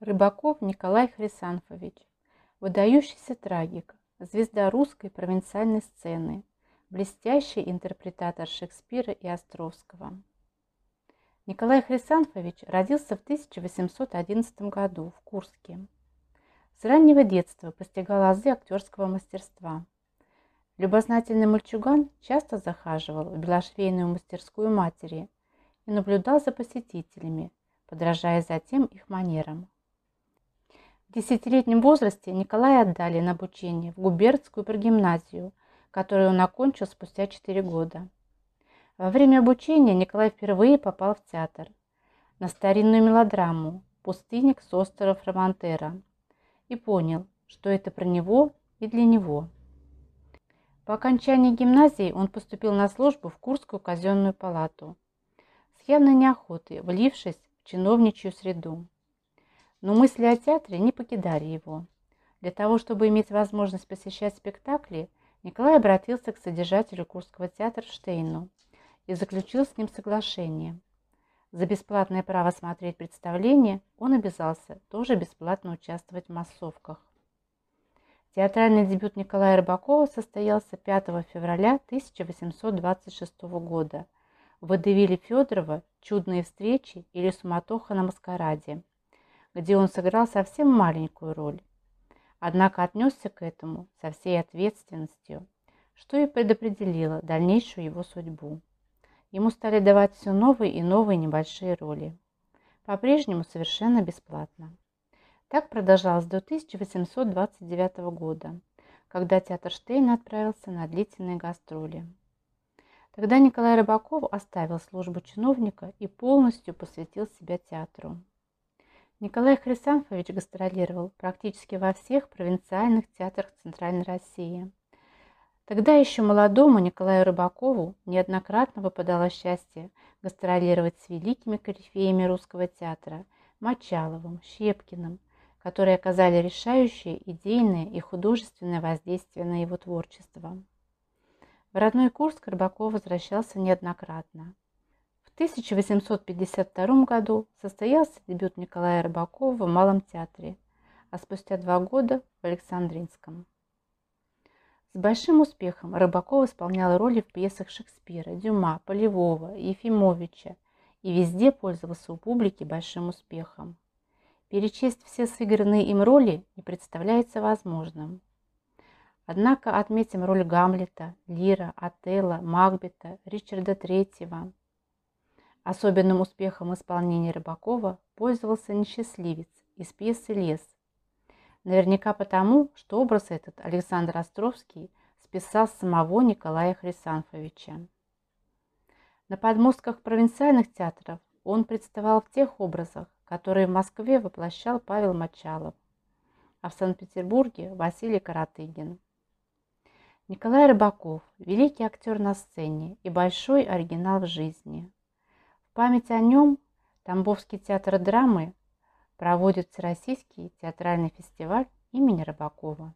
Рыбаков Николай Хрисанфович, выдающийся трагик, звезда русской провинциальной сцены, блестящий интерпретатор Шекспира и Островского. Николай Хрисанфович родился в 1811 году в Курске. С раннего детства постигал азы актерского мастерства. Любознательный мальчуган часто захаживал в белошвейную мастерскую матери и наблюдал за посетителями, подражая затем их манерам. В десятилетнем возрасте Николая отдали на обучение в губернскую прогимназию, которую он окончил спустя 4 года. Во время обучения Николай впервые попал в театр на старинную мелодраму «Пустынник с острова Фромантера» и понял, что это про него и для него. По окончании гимназии он поступил на службу в Курскую казенную палату, с явной неохотой влившись в чиновничью среду. Но мысли о театре не покидали его. Для того, чтобы иметь возможность посещать спектакли, Николай обратился к содержателю Курского театра Штейну и заключил с ним соглашение. За бесплатное право смотреть представление он обязался тоже бесплатно участвовать в массовках. Театральный дебют Николая Рыбакова состоялся 5 февраля 1826 года в водевиле Федорова «Чудные встречи» или «Суматоха на маскараде», где он сыграл совсем маленькую роль. Однако отнесся к этому со всей ответственностью, что и предопределило дальнейшую его судьбу. Ему стали давать все новые и новые небольшие роли. По-прежнему совершенно бесплатно. Так продолжалось до 1829 года, когда театр Штейна отправился на длительные гастроли. Тогда Николай Рыбаков оставил службу чиновника и полностью посвятил себя театру. Николай Хрисанфович гастролировал практически во всех провинциальных театрах Центральной России. Тогда еще молодому Николаю Рыбакову неоднократно выпадало счастье гастролировать с великими корифеями русского театра Мочаловым, Щепкиным, которые оказали решающее идейное и художественное воздействие на его творчество. В родной Курск Рыбаков возвращался неоднократно. 1852 году состоялся дебют Николая Рыбакова в Малом театре, а спустя два года в Александринском. С большим успехом Рыбаков исполнял роли в пьесах Шекспира, Дюма, Полевого, Ефимовича и везде пользовался у публики большим успехом. Перечесть все сыгранные им роли не представляется возможным. Однако отметим роль Гамлета, Лира, Отелла, Макбета, Ричарда Третьего – Особенным успехом исполнения Рыбакова пользовался несчастливец из пьесы «Лес». Наверняка потому, что образ этот Александр Островский списал с самого Николая Хрисанфовича. На подмостках провинциальных театров он представал в тех образах, которые в Москве воплощал Павел Мочалов, а в Санкт-Петербурге Василий Каратыгин. Николай Рыбаков – великий актер на сцене и большой оригинал в жизни – память о нем Тамбовский театр драмы проводит Всероссийский театральный фестиваль имени Рыбакова.